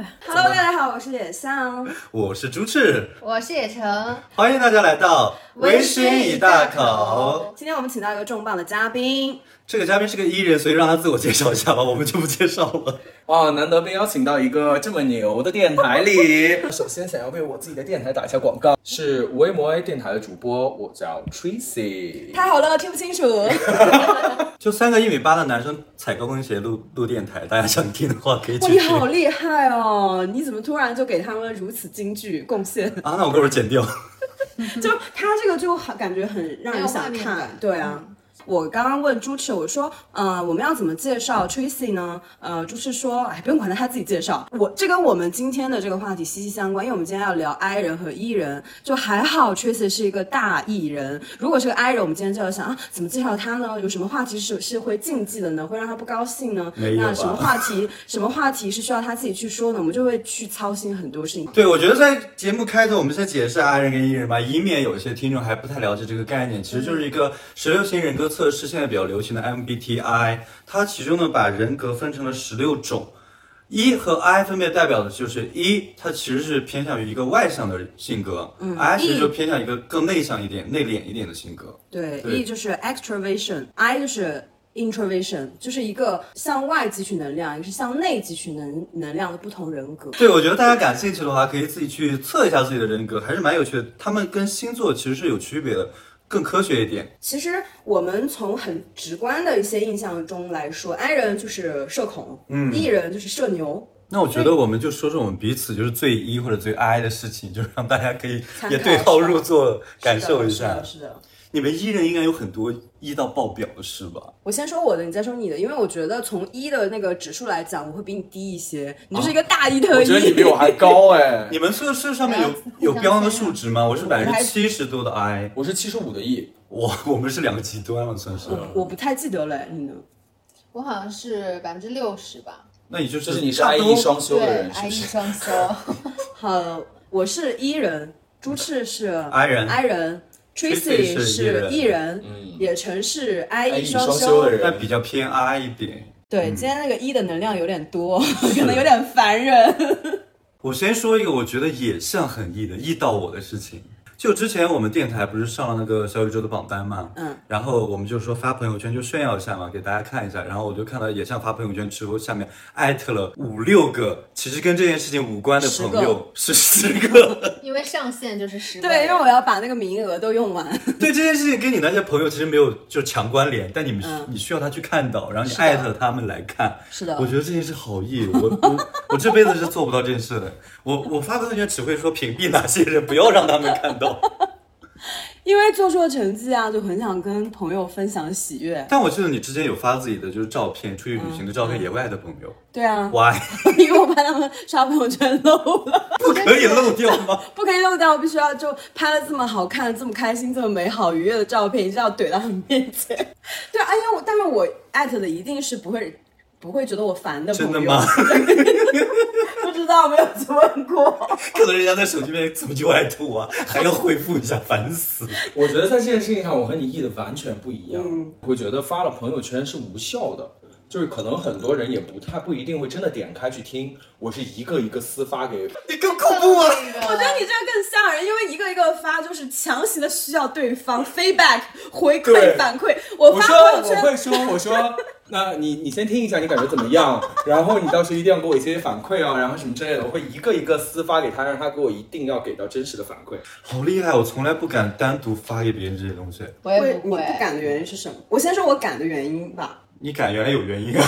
呗。Hello，大家好，我是野象。我是朱赤，我是野橙，欢迎大家来到微醺一大口。今天我们请到一个重磅的嘉宾，这个嘉宾是个艺人，所以让他自我介绍一下吧，我们就不介绍了。哇，难得被邀请到一个这么牛的电台里。首先想要为我自己的电台打一下广告，是无为魔 A 电台的主播，我叫 Tracy。太好了，听不清楚。就三个一米八的男生踩高跟鞋录录电台，大家想听的话可以哇，去听你好厉害哦！你怎么突然就给他们如此京剧贡献？啊。那我给我剪掉。就他这个就很感觉很让人想看对啊。我刚刚问朱赤，我说，呃，我们要怎么介绍 Tracy 呢？呃，朱赤说，哎，不用管他，他自己介绍。我这跟我们今天的这个话题息息相关，因为我们今天要聊 I 人和 E 人。就还好 Tracy 是一个大 E 人，如果是个 I 人，我们今天就要想啊，怎么介绍他呢？有什么话题是是会禁忌的呢？会让他不高兴呢？没有那什么话题，什么话题是需要他自己去说呢？我们就会去操心很多事情。对，我觉得在节目开头，我们先解释 I 人跟 E 人吧，以免有一些听众还不太了解这个概念。其实就是一个十六型人格测试，现在比较流行的 MBTI，它其中呢把人格分成了十六种。一和 I 分别代表的就是一，它其实是偏向于一个外向的性格，嗯，I 其实就偏向一个更内向一点、内敛一点的性格。对对，E 就是 extraversion，I 就是 introversion，就是一个向外汲取能量，一个是向内汲取能能量的不同人格。对，我觉得大家感兴趣的话，可以自己去测一下自己的人格，还是蛮有趣的。他们跟星座其实是有区别的，更科学一点。其实我们从很直观的一些印象中来说，I 人就是社恐，嗯，E 人就是社牛。那我觉得我们就说说我们彼此就是最 E 或者最 I 的事情，就是让大家可以也对号入座，感受一下是的，。是的。是的你们 E 人应该有很多 E 到爆表的事吧？我先说我的，你再说你的，因为我觉得从一的那个指数来讲，我会比你低一些。你就是一个大一特一。我觉得你比我还高哎，你们测试上面有有标那个数值吗？我是百分还之七十多的 I，我是七十五的 E。我我们是两个极端了，算是。我不太记得了，你呢？我好像是百分之六十吧。那你就就是是你是 I 不 E 双修的对人，是，I 不 E？双修。好，我是 E 人，朱赤是 I 人 I 人 Tracy 是是 E E 人，嗯野城是 I I E E 双双修的人但比较偏 I 一点。对，今天那个 E 的能量有点多，可能有点烦人。我先说一个我觉得也像很 E 的 E 到我的事情。就之前我们电台不是上了那个小宇宙的榜单嘛，嗯，然后我们就说发朋友圈就炫耀一下嘛，给大家看一下。然后我就看到也像发朋友圈之后，下面艾特了五六个其实跟这件事情无关的朋友，是十个。因为上限就是十个对，因为我要把那个名额都用完。对这件事情跟你那些朋友其实没有就强关联，但你们、嗯你需要他去看到，然后你艾特他们来看。是的我觉得这件事好意我我我这辈子是做不到这件事的。我我发朋友圈只会说屏蔽哪些人，不要让他们看到。因为做出了成绩啊，就很想跟朋友分享喜悦。但我记得你之前有发自己的就是照片，出去旅行的照片，野外的朋友对啊，，why 因为我怕他们刷朋友圈漏了，不可以漏掉吗？不可以漏掉，我必须要就拍了这么好看、这么开心、这么美好、愉悦的照片，一定要怼到他们面前。对啊，因为我，但是我艾特的一定是不会不会觉得我烦的朋友。真的吗？不知道，没有去问过。可能人家在手机面怎么就爱吐啊，还要回复一下，烦死！我觉得在这件事情上，我和你意的完全不一样。嗯我会觉得发了朋友圈是无效的，就是可能很多人也不太不一定会真的点开去听，我是一个一个私发给。你更恐怖啊！我觉得你这个更吓人，因为一个一个发就是强行的需要对方 feedback 回馈反馈。我发朋友圈我会说，我说，那你你先听一下，你感觉怎么样？然后你到时候一定要给我一些反馈啊，然后什么之类的，我会一个一个私发给他，让他给我一定要给到真实的反馈。好厉害，我从来不敢单独发给别人这些东西。我也不会。你不敢的原因是什么？我先说我敢的原因吧，你敢原来有原因啊？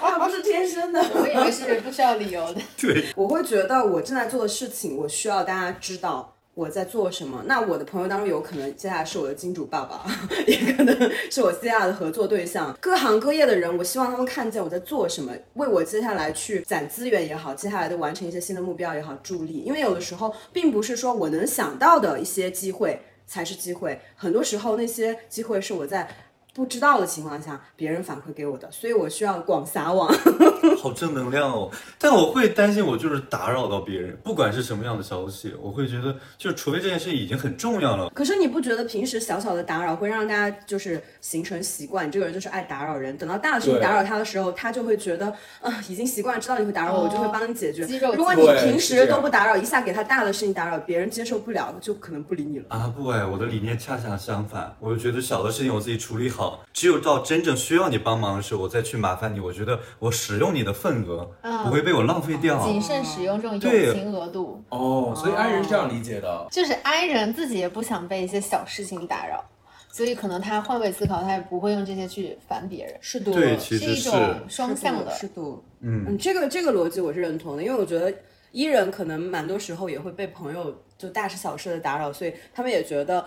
它不是天生的。我以为是不需要理由的。对，我会觉得我正在做的事情，我需要大家知道我在做什么。那我的朋友当中有可能接下来是我的金主爸爸，也可能是我接下来的合作对象，各行各业的人，我希望他们看见我在做什么，为我接下来去攒资源也好，接下来的完成一些新的目标也好助力。因为有的时候并不是说我能想到的一些机会才是机会，很多时候那些机会是我在。不知道的情况下，别人反馈给我的，所以我需要广撒网。好正能量哦！但我会担心，我就是打扰到别人，不管是什么样的消息，我会觉得，就是除非这件事已经很重要了。可是你不觉得平时小小的打扰会让大家就是形成习惯？你这个人就是爱打扰人，等到大的事情对打扰他的时候，他就会觉得，啊、已经习惯，知道你会打扰我，我就会帮你解决肌肉。如果你平时都不打扰，一下给他大的事情打扰，别人接受不了，就可能不理你了。啊不哎，我的理念恰恰相反，我就觉得小的事情我自己处理好，只有到真正需要你帮忙的时候，我再去麻烦你。我觉得我使用你的份额、嗯不会被我浪费掉。谨慎使用这种友情额度。哦，所以 I 人是这样理解的。就是 I 人自己也不想被一些小事情打扰，所以可能他换位思考，他也不会用这些去烦别人，是的，对，其是一实是种双向的。是的，嗯嗯，这个这个逻辑我是认同的，因为我觉得伊人可能蛮多时候也会被朋友就大事小事的打扰，所以他们也觉得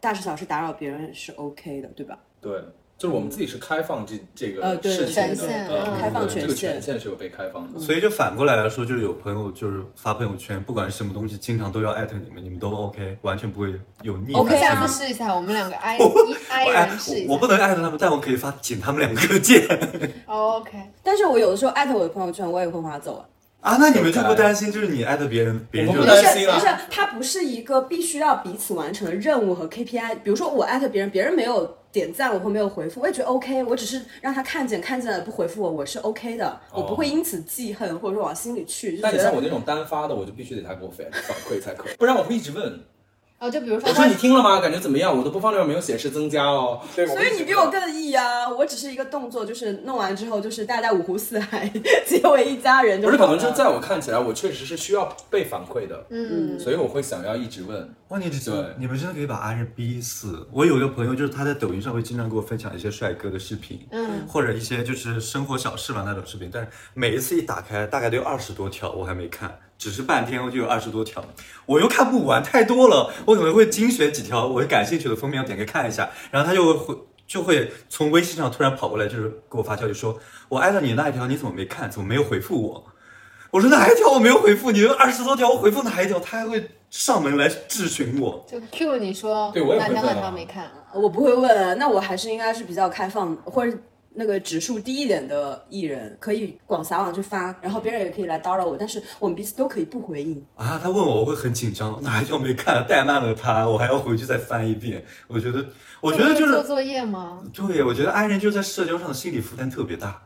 大事小事打扰别人是 OK 的，对吧？对，就是我们自己是开放这这个呃对事情的，权限呃嗯开放对这个权限权限是有被开放的。所以就反过来来说，就是有朋友就是发朋友圈，不管是什么东西，经常都要艾特你们，你们都 OK，完全不会有逆反。OK 啊下次试一下，我们两个 I 一 I 我哎人试一下。我我不能艾特他们，但我可以发请他们两个 见哦 OK，但是我有的时候艾特我的朋友圈，我也会划走啊。啊。那你们就不担心，就是你艾特别人，别人就不担心了不是，它不是一个必须要彼此完成的任务和 KPI。比如说我艾特别人，别人没有点赞我会没有回复，我也觉得 OK。我只是让他看见，看见了不回复我，我是 OK 的，我不会因此记恨或者说往心里去。但你像我那种单发的，我就必须得他给我反反馈才可以，不然我会一直问。哦，就比如说我说你听了吗？感觉怎么样？我的播放量没有显示增加哦。对，所以你比我更 E 啊！我只是一个动作，就是弄完之后，就是大家五湖四海 结为一家人就不是，可能就在我看起来，我确实是需要被反馈的，嗯，所以我会想要一直问。哇，你这对你们真的可以把阿人逼死。我有一个朋友，就是他在抖音上会经常给我分享一些帅哥的视频，嗯，或者一些就是生活小事吧那种视频，但是每一次一打开，大概都有二十多条，我还没看，只是半天我就有二十多条，我又看不完，太多了，我可能会精选几条我感兴趣的封面，点开看一下，然后他就会就会从微信上突然跑过来，就是给我发消息说，我艾特你那一条你怎么没看，怎么没有回复我？我说哪一条我没有回复？你有二十多条，我回复哪一条？他还会上门来质询我。就 Q 你说对我也哪条哪会问啊条没看，我不会问，那我还是应该是比较开放，或者那个指数低一点的艺人，可以广撒网去发，然后别人也可以来叨扰我，但是我们彼此都可以不回应。啊，他问我，我会很紧张，哪一条没看，怠慢了他，我还要回去再翻一遍。我觉得，我觉得就是，做作业吗？对，我觉得 i 人就在社交上的心理负担特别大。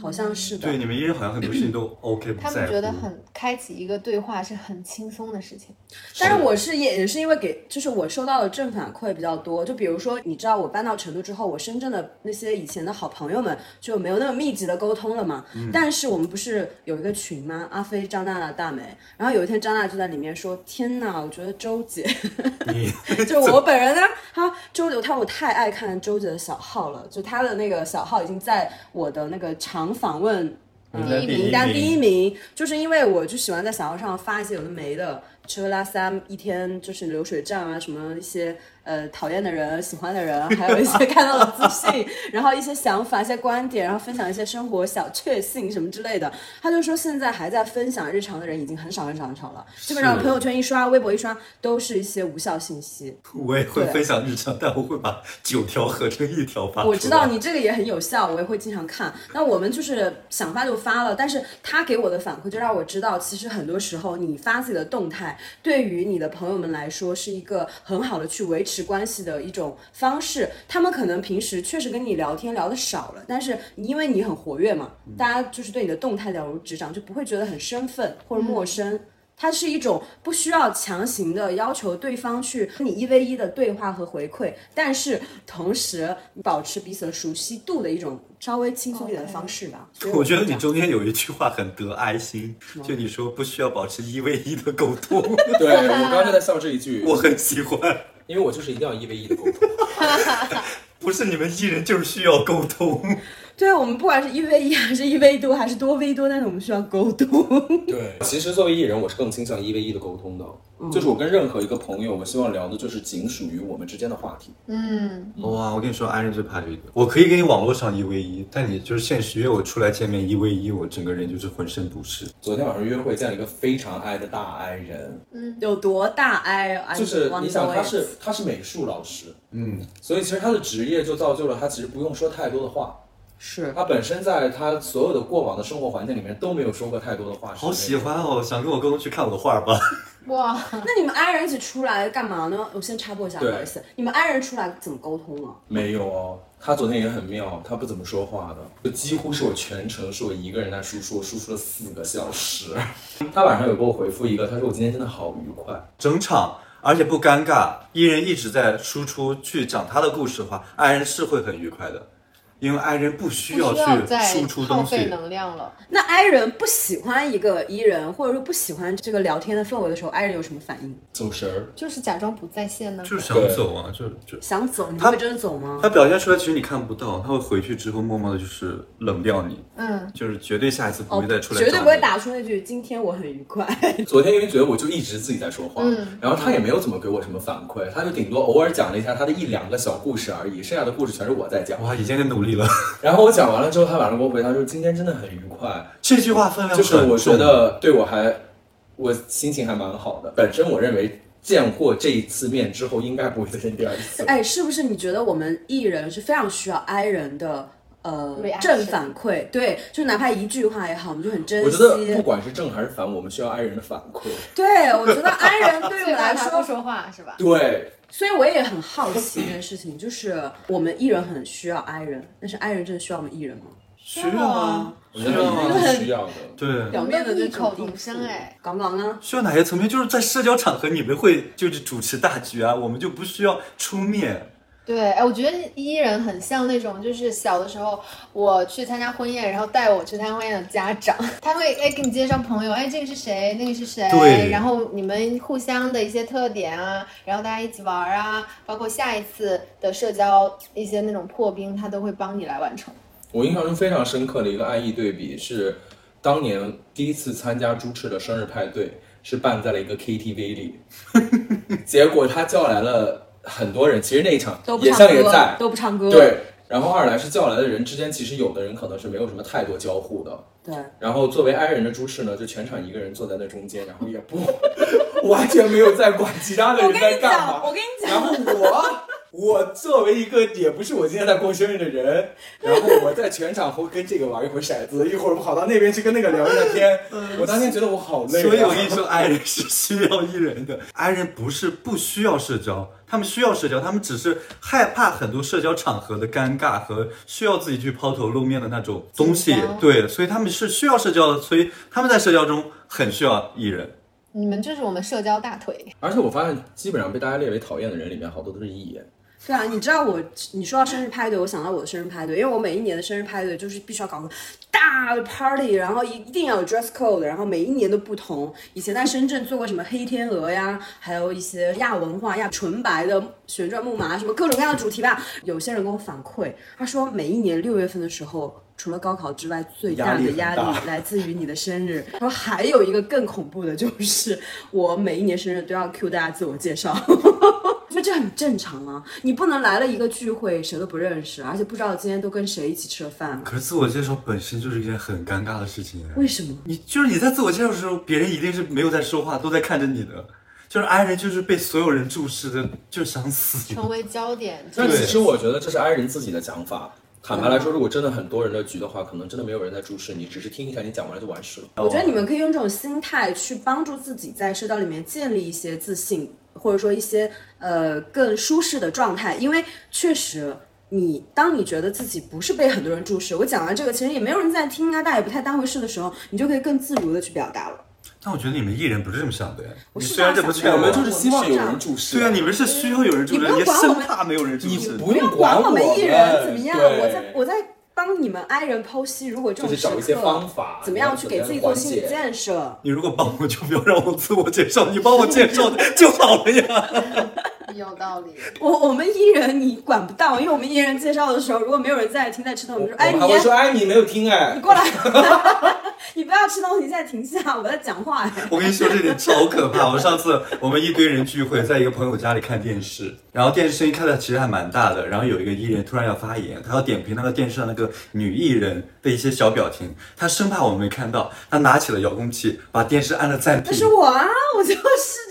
好像是的。对，你们艺人好像很多事情都 OK 不他。们觉得很开启一个对话是很轻松的事情。但是我是也也是因为给，就是我收到的正反馈比较多。就比如说，你知道我搬到成都之后，我深圳的那些以前的好朋友们就没有那么密集的沟通了嘛。但是我们不是有一个群吗？阿飞、张娜娜、大美。然后有一天张娜就在里面说：“天哪，我觉得周姐，你就我本人呢，她周姐，她我太爱看周姐的小号了，就她的那个小号已经在我的那个常访问。第一名但第一名，就是因为我就喜欢在小号上发一些有的没的，吃喝拉撒，一天就是流水账啊，什么一些呃讨厌的人、喜欢的人，还有一些看到的自信，然后一些想法、一些观点，然后分享一些生活小确幸什么之类的。他就说现在还在分享日常的人已经很少很少很少了，基本上朋友圈一刷、微博一刷都是一些无效信息。我也会分享日常，但我会把九条合成一条发。我知道你这个也很有效，我也会经常看。那我们就是想发就发了，但是他给我的反馈就让我知道，其实很多时候你发自己的动态，对于你的朋友们来说是一个很好的去维持关系的一种方式。他们可能平时确实跟你聊天聊的少了，但是因为你很活跃嘛，大家就是对你的动态了如指掌，就不会觉得很生分或者陌生。它是一种不需要强行的要求对方去跟你一 v 一的对话和回馈，但是同时保持彼此的熟悉度的一种稍微轻松一点的方式吧。所以我觉得你中间有一句话很得爱心，就你说不需要保持一 v 一的沟通，对我刚刚就在 笑这一句，我很喜欢。因为我就是一定要一 v 一的沟通。不是你们艺人就是需要沟通，对我们不管是一 v 一还是一 v 多还是多 v 多，但是我们需要沟通。对，其实作为艺人，我是更倾向一 v 一的沟通的。就是我跟任何一个朋友，我希望聊的就是仅属于我们之间的话题。嗯，哇，我跟你说，安人最怕这个。我可以跟你网络上一 v 一，但你就是现实约我出来见面一 v 一，我整个人就是浑身不适。昨天晚上约会见了一个非常爱的大 I 人，嗯有多大哎？就是你想他是他是美术老师，嗯，所以其实他的职业就造就了他其实不用说太多的话。是他本身在他所有的过往的生活环境里面都没有说过太多的话。好喜欢哦，想跟我沟通去看我的画吧。哇，那你们 I 人一起出来干嘛呢？我先插播一下，不对好意思，你们 I 人出来怎么沟通啊？没有哦，他昨天也很妙，他不怎么说话的，就几乎是我全程是我一个人在输出，我输出了四个小时。他晚上有给我回复一个，他说我今天真的好愉快。整场，而且不尴尬，艺人一直在输出去讲他的故事的话，爱人是会很愉快的，因为爱人不需要去输出耗费东西。能量了。那 I 人不喜欢一个 E 人，或者说不喜欢这个聊天的氛围的时候，I 人有什么反应？走神儿，就是假装不在线呢。就是想走啊，就就想走？你他会真的走吗？他表现出来，其实你看不到，他会回去之后默默的，就是冷掉你，嗯，就是绝对下一次不哦会再出，来、绝对不会。打出那句“今天我很愉快 昨天因为觉得我就一直自己在说话，嗯然后他也没有怎么给我什么反馈，他就顶多偶尔讲了一下他的一两个小故事而已，剩下的故事全是我在讲。哇，已经很努力了。然后我讲完了之后，他晚上给我回，他说今天真的很愉快，这句话分量就是我觉得对我还我心情还蛮好的。本身我认为见过这一次面之后，应该不会再见第二次”。。哎，是不是你觉得我们艺人是非常需要 I 人的？呃 正反馈，对，就哪怕一句话也好，我们就很珍惜。我觉得不管是正还是反，我们需要爱人的反馈。对，我觉得爱人对我来说 不说话是吧？对，所以我也很好奇一件事情，就是我们艺人很需要 I 人，但是 I 人真的需要我们艺人吗？需要啊，我觉得一定是需要的。对，表面的那异口种同声哎，刚刚呢？需要哪些层面？就是在社交场合，你们会就是主持大局啊，我们就不需要出面。对，哎，我觉得伊人很像那种，就是小的时候我去参加婚宴，然后带我去参加婚宴的家长，他会哎给你介绍朋友，哎这个是谁，那个是谁，对。然后你们互相的一些特点啊，然后大家一起玩啊，包括下一次的社交一些那种破冰，他都会帮你来完成。我印象中非常深刻的一个爱意对比是，当年第一次参加朱赤的生日派对，是办在了一个 KTV 里，结果他叫来了很多人，其实那一场野都不唱歌象也在，，都不唱歌。对。然后二来是叫来的人之间，其实有的人可能是没有什么太多交互的。对然后作为 I 人的朱氏呢，就全场一个人坐在那中间，然后也不 完全没有在管其他的我人跟你讲，在干嘛。我跟你讲，然后我，我作为一个也不是我今天在过生日的人，然后我在全场会跟这个玩一会儿骰子，一会儿跑到那边去跟那个聊一下天。我当天觉得我好累、啊。所以我跟你说，I 人是需要 E 人的，I 人不是不需要社交，他们需要社交，他们只是害怕很多社交场合的尴尬和需要自己去抛头露面的那种东西。对，所以他们是需要社交的，所以他们在社交中很需要 E 人。你们就是我们社交大腿，而且我发现，基本上被大家列为讨厌的人里面，好多都是艺人。对啊，你知道我，你说到生日派对，我想到我的生日派对，因为我每一年的生日派对就是必须要搞个大的 party，然后一一定要有 dress code，然后每一年都不同。以前在深圳做过什么黑天鹅呀，还有一些亚文化、亚纯白的旋转木马，什么各种各样的主题吧。有些人跟我反馈，他说每一年六月份的时候。除了高考之外，最大的压力来自于你的生日。然后还有一个更恐怖的，就是我每一年生日都要 cue 大家自我介绍。我觉得这很正常啊，你不能来了一个聚会谁都不认识，而且不知道今天都跟谁一起吃了饭，可是自我介绍本身就是一件很尴尬的事情哎。为什么？你就是你在自我介绍的时候，别人一定是没有在说话，都在看着你的。就是 I 人就是被所有人注视的，就想死。成为焦点。但其实我觉得这是 I 人自己的讲法。坦白来说，如果真的很多人的局的话，可能真的没有人在注视你，只是听一下你讲完了就完事了。我觉得你们可以用这种心态去帮助自己在社交里面建立一些自信，或者说一些呃更舒适的状态，因为确实。你当你觉得自己不是被很多人注视，我讲完这个其实也没有人在听啊，大家也不太当回事的时候，你就可以更自如的去表达了。但我觉得你们艺人不是这么想的呀。我虽然这么想的我们就是希望有人注视。对啊，你们是需要有人注视，你不用管我们生怕没有人注你。不用管我我们艺人怎么样，我在我在帮你们 I 人剖析，如果这种就是找一些时刻方法怎么样去给自己做心理建设。你如果帮我，就不要让我自我介绍，你帮我介绍就好了呀。有道理，我我们艺人你管不到，因为我们艺人介绍的时候，如果没有人在听在吃东，我们说，哎，你我们说，哎，你没有听哎你，过来，你不要吃东西，现在停下，我在讲话哎。我跟你说这点超可怕。我上次我们一堆人聚会，在一个朋友家里看电视，然后电视声音开的其实还蛮大的，然后有一个艺人突然要发言，他要点评那个电视上那个女艺人的一些小表情，他生怕我们没看到，他拿起了遥控器把电视按了暂停那。是我啊，我就是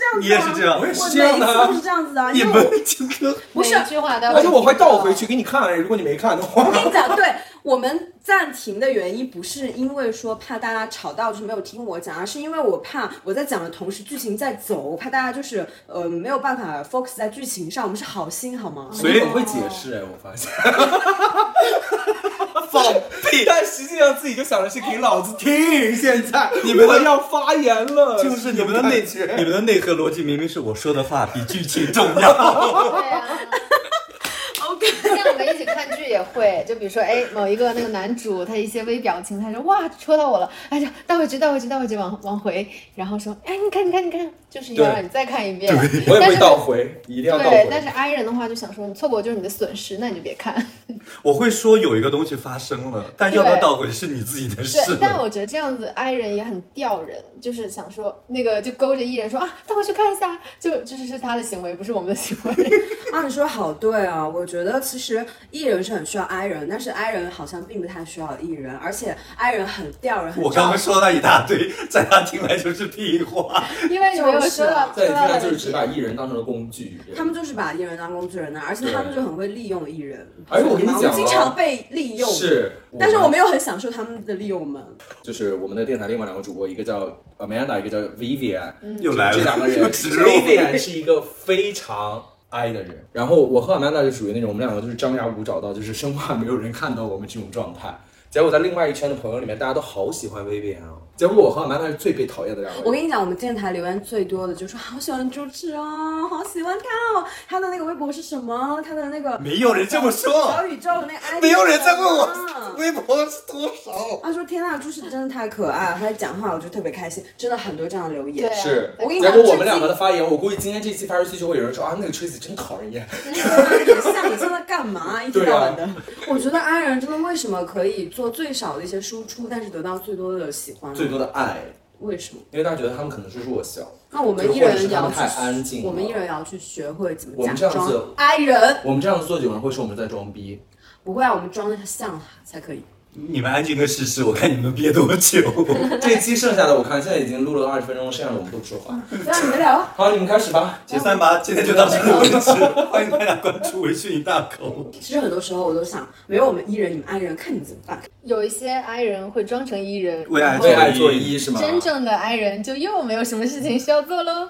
这样子、啊。你也是这样我也是这样的啊每一次都是这样子的、啊。你因为我们这个 不是一句话都要而且我会倒回去。给你看，如果你没看的话我。跟你讲，对我们暂停的原因不是因为说怕大家吵到就是没有听我讲，而是因为我怕我在讲的同时剧情在走，我怕大家就是呃没有办法 focus 在剧情上。我们是好心好吗？所以我会解释哎，我发现。放屁。但实际上自己就想的是给老子 听，现在你们的要发言了，就是你们的内你们的内核逻辑明明是我说的话比剧情重要。对啊。OK，像我们一起看剧也会，就比如说，哎，某一个那个男主他一些微表情，他说哇戳到我了，哎呀，倒回去，倒回去，倒回去，往往回，然后说，哎，你看，你看，你看，就是要对让你再看一遍。我也会但是倒回，一定要倒对，但。是 I 人的话就想说，你错过就是你的损失，那你就别看。我会说有一个东西发生了，但要不要倒回去是你自己的事对，但。我觉得这样子 I 人也很吊人，就是想说那个就勾着艺人说啊，倒回去看一下，就就是是他的行为，不是我们的行为。啊，你说得好对啊，我觉得其实艺人是很需要 I 人，但是 I 人好像并不太需要艺人，而且 I 人很吊人，很我刚刚说了一大堆，在他听来就是屁话。因为你没有说到在你听来说到的就是只把艺人当成了工具。他们就是把艺人当工具人呢，而且他们就很会利用艺人。而且我跟你们讲啊经常被利用，，是，但是我没有很享受他们的利用们。就是我们的电台另外两个主播，一个叫 Amanda，一个叫 Vivian，、又来了，这两个人。Vivian 是一个非常 I 的人，然后我和 Amanda 就属于那种我们两个就是张牙舞爪到，就是生怕没有人看到我们这种状态。结果在另外一圈的朋友里面，大家都好喜欢 Vivian 啊。结果我和 Amanda 是最被讨厌的两。我跟你讲，我们电台留言最多的就说好喜欢朱志哦，好喜欢他哦。他的那个微博是什么？他的那个没有人这么说小宇宙的那个 ID 没有人在问我微博是多少。他说：“天呐，朱赤真的太可爱了，他在讲话我就特别开心，真的很多这样的留言。对啊是，我跟你讲结果我们两个的发言，我估计今天这期发出去就会有人说啊，那个 Tracy 真讨人厌。你像你现在干嘛？一天到晚的。对我觉得 I 人真的为什么可以做最少的一些输出，但是得到最多的喜欢呢？最多的爱，为什么？因为大家觉得他们可能是弱小。那我们就艺人也要或者是他们太安去，静我们艺人也要去学会怎么假装们这样子 I 人。我们这样子做，有人会说我们在装逼。不会啊，我们装的像才可以。你们安静的试试，我看你们憋多久。这一期剩下的我看现在已经录了二十分钟，剩下的我们都不说话。让你们聊。好，你们开始吧。解散吧，今天就到这里为止。欢迎大家关注微讯一大口。其实很多时候我都想，没有我们艺人，你们 I 人，看你们怎么办。有一些 I 人会装成 E 人，为爱为爱做一是吗？真正的 I 人就又没有什么事情需要做喽。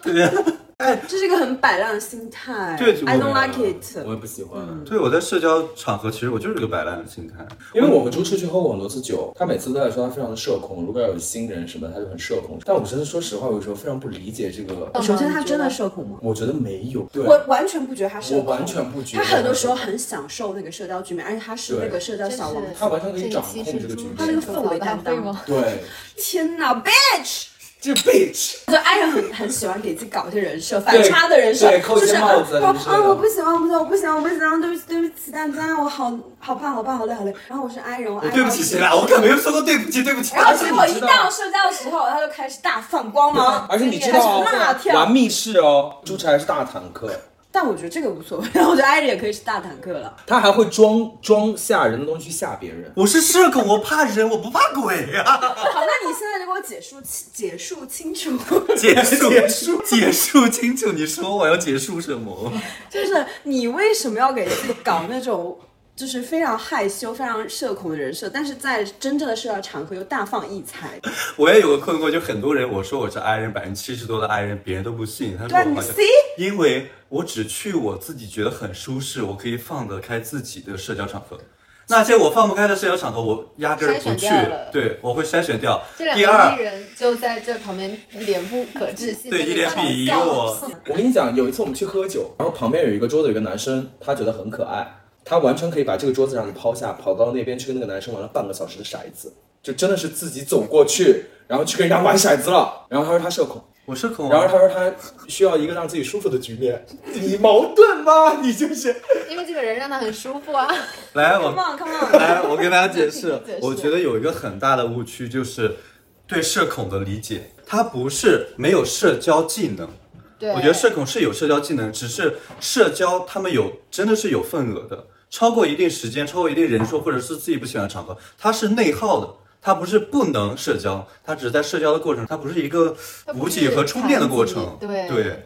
这是一个很摆烂的心态。对，I don't like it。我也不喜欢，对，我在社交场合其实我就是个摆烂的心态。因为我们朱赤去喝过很多次酒，他每次都在说他非常的社恐，如果要有新人什么，他就很社恐。但我真的说实话，有时候非常不理解这个。首先，他真的社恐吗？我觉得没有，对，我完全不觉得他社恐，我完全不觉得他很多时候很享受那个社交局面，而且他是那个社交小王子。他完全可以掌控这个局面他那个氛围担当吗？对，天哪，bitch！这 bitch，就爱人很很喜欢给自己搞一些人设，反差的人设，对扣一就是些帽子啊我不喜欢，我不喜欢，我不喜欢，我不喜欢，对不起，对不起大家，我好好胖，好胖，好累，好累。然后我是爱人，我爱对不起谁啦？我可没有说过对不起，对不起。然后结果一到社交的时候，他就开始大放光芒，而且你知道辣哦，玩密室哦，朱晨还是大坦克，但我觉得这个无所谓，然 后我觉得艾丽也可以是大坦克了。他还会装装吓人的东西去吓别人。我是社恐，我怕人，我不怕鬼啊！好，那你现在就给我解释解释清楚，结束，结束，结束清楚。你说我要结束什么？就是你为什么要给自己搞那种？就是非常害羞、非常社恐的人设，但是在真正的社交场合又大放异彩。我也有个困惑，就很多人我说我是 I 人，百分之七十多的 I 人，别人都不信。他说你我好像因为我只去我自己觉得很舒适，我可以放得开自己的社交场合。那些我放不开的社交场合，我压根儿不去。对，我会筛选掉。第二，人就在这旁边脸不可置信，对一脸鄙夷我。我跟你讲，有一次我们去喝酒，然后旁边有一个桌子有一个男生，他觉得很可爱，他完全可以把这个桌子让你抛下，跑到那边去跟那个男生玩了半个小时的骰子，就真的是自己走过去，然后去跟人家玩骰子了。然后他说他社恐，我社恐、然后啊，他说他需要一个让自己舒服的局面。你矛盾吗？你就是因为这个人让他很舒服啊。来我 Come on, come on。来，我跟大家解释 解释，我觉得有一个很大的误区就是。对社恐的理解，他不是没有社交技能。对，我觉得社恐是有社交技能，只是社交他们有真的是有份额的，超过一定时间，超过一定人数，或者是自己不喜欢的场合，它是内耗的。它不是不能社交，它只是在社交的过程，它不是一个补给和充电的过程。对对，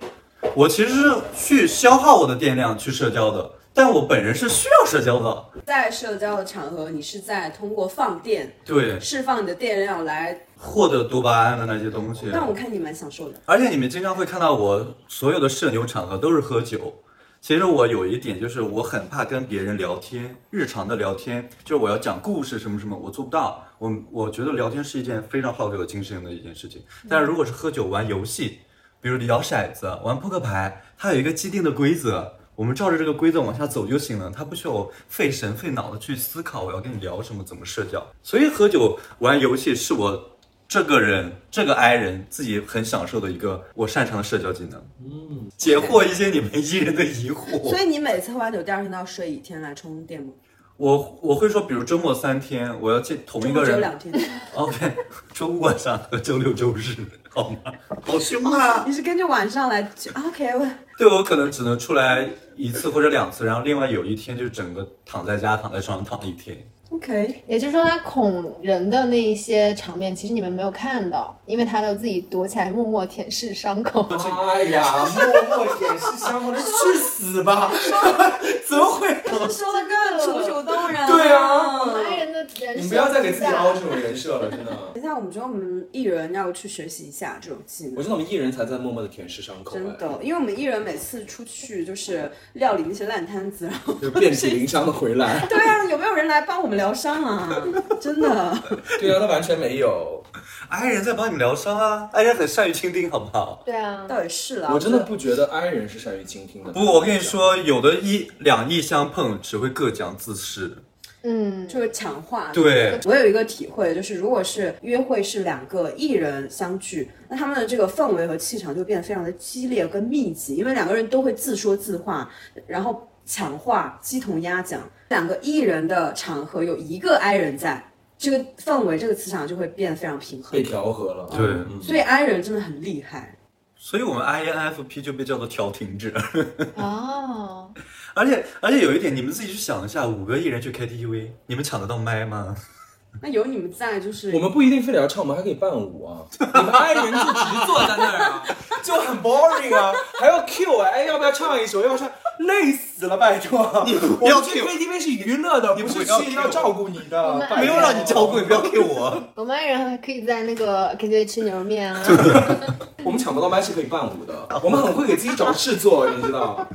我其实是去消耗我的电量去社交的，但我本人是需要社交的。在社交的场合，你是在通过放电对，释放你的电量来，获得多巴胺的那些东西。但我看你蛮享受的。而且你们经常会看到我所有的社牛场合都是喝酒。其实我有一点就是我很怕跟别人聊天，日常的聊天，就是我要讲故事什么什么，我做不到。我我觉得聊天是一件非常耗费我精神的一件事情。但是如果是喝酒玩游戏，比如摇骰子、玩扑克牌，它有一个既定的规则，我们照着这个规则往下走就行了，它不需要我费神费脑的去思考我要跟你聊什么，怎么社交。所以喝酒玩游戏是我。这个人，这个 I 人自己很享受的一个我擅长的社交技能，嗯，解惑一些你们 E 人的疑惑。所以你每次喝完酒第二天都要睡一天来充电吗？我我会说，比如周末三天，我要见同一个人只有两天。OK，周五晚上和周六周日，好吗？好凶啊！你是根据晚上来？OK，我对我可能只能出来一次或者两次，然后另外有一天就整个躺在家，躺在床上躺一天。OK。也就是说，他恐人的那一些场面，其实你们没有看到，因为他都自己躲起来，默默舔舐伤口。哎呀，默默舔舐伤口，去死吧！怎么会？说的更楚楚动人。对啊男人的人设你不要再给自己凹这种人设了，真的。等一下，我们觉得我们艺人要去学习一下这种技能我。觉得我们艺人才在默默的舔舐伤口，哎，真的，因为我们艺人每次出去就是料理那些烂摊子，然后就遍体鳞伤的回来。对啊，有没有人来帮我们疗伤啊？真的，对啊，他完全没有。I 人在帮你们疗伤啊，I 人很善于倾听，好不好？对啊，倒也是啦。我真的不觉得 I 人是善于倾听的。不，我跟你，说，有的一两意相碰，只会各讲自是。嗯，就是强化。对我有一个体会，就是如果是约会是两个艺人相聚，那他们的这个氛围和气场就变得非常的激烈跟密集，因为两个人都会自说自话，然后抢话、鸡同鸭讲。两个艺人的场合有一个 I 人在，这个氛围、这个磁场就会变得非常平衡被。调和了。对嗯所以 I 人真的很厉害。所以我们 INFP 就被叫做调停者。哦，而且而且有一点，你们自己去想一下，五个艺人去 KTV，你们抢得到麦吗？那有你们在，就是我们不一定非得要唱，我们还可以伴舞啊。你们 I 人就只坐在那儿啊，就很 boring 啊，还要 Q 哎，哎要不要唱一首？要不要唱？累死了，拜托！你不要我去 KTV 是娱乐的，你不是去要照顾你的。没有让你照顾，你不要 Q 我。我们爱人还可以在那个 KTV 吃牛肉面啊。我们抢不到麦是可以伴舞的，我们很会给自己找事做，你知道。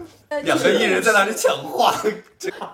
两个艺人在那里抢话，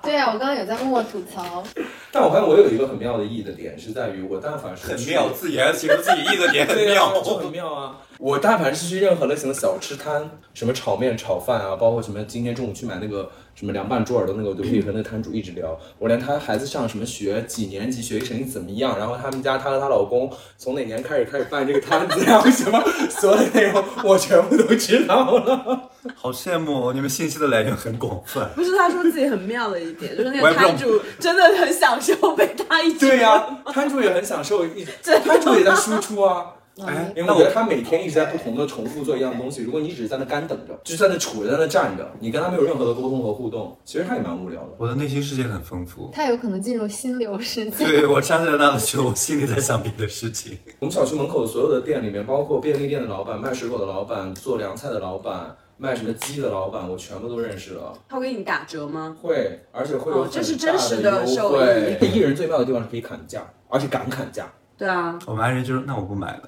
对啊，我刚刚有在默默吐槽。但我发现我有一个很妙的意的点，是在于我但凡是很妙，自己还形容自己艺的点很妙。就很妙啊！我但凡是去任何类型的小吃摊，什么炒面、炒饭啊，包括什么今天中午去买那个什么凉拌猪耳朵那个，我都可以和那个摊主一直聊。我连他孩子上什么学、几年级、学习成绩怎么样，然后他们家她和她老公从哪年开始开始办这个摊子，然后什么所有内容我全部都知道了。好羡慕哦，你们信息的来源很广泛。不是他说自己很妙的一点，就是那个摊主真的很享受被他一直对呀、摊主也很享受，一直摊主也在输出啊。哎，因为我觉得他每天一直在不同的重复做一样东西，如果你只是在那干等着，就是在那杵着，在那站着，你跟他没有任何的沟通和互动，其实他也蛮无聊的。我的内心世界很丰富。他有可能进入心流世界。对我站在那的时候，我心里在想别的事情。我们小区门口所有的店里面，包括便利店的老板、卖水果的老板、做凉菜的老板、卖什么鸡的老板，我全部都认识了。他会给你打折吗？会，而且会有哦这是真实的优受益惠。艺人最妙的地方是可以砍价，而且敢砍价。对啊，我们爱人就是，那我不买了。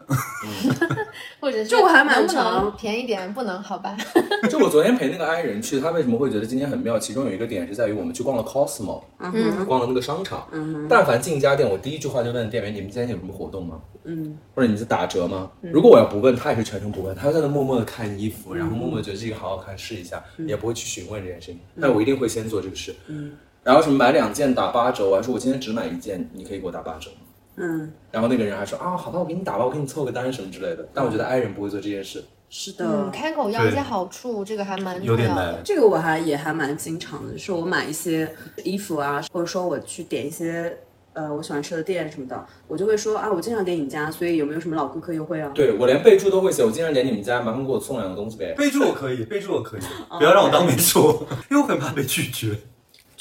或者是这我还蛮能不能便宜点，不能好吧？就我昨天陪那个 I 人去，他为什么会觉得今天很妙？其中有一个点是在于我们去逛了 Cosmo，嗯逛了那个商场。但凡进一家店，我第一句话就问店员：“你们今天有什么活动吗？嗯，或者你是打折吗？”如果我要不问，他也是全程不问，他就在那默默的看衣服，然后默默地觉得这个好好看，试一下，也不会去询问这件事情。但我一定会先做这个事。嗯，然后什么买两件打八折，我还说我今天只买一件，你可以给我打八折吗？嗯，然后那个人还说啊，好吧，我给你打吧，我给你凑个单什么之类的。但我觉得 I 人不会做这件事。是的。嗯，开口要一些好处，这个还蛮有点重要的难。这个我还也还蛮经常的，就是我买一些衣服啊，或者说我去点一些呃我喜欢吃的店什么的，我就会说啊，我经常点你家，所以有没有什么老顾客优惠啊？对我连备注都会写，我经常点你们家，麻烦给我送两个东西呗。备注我可以，备注我可以，不要让我当没说，因为我很怕被拒绝。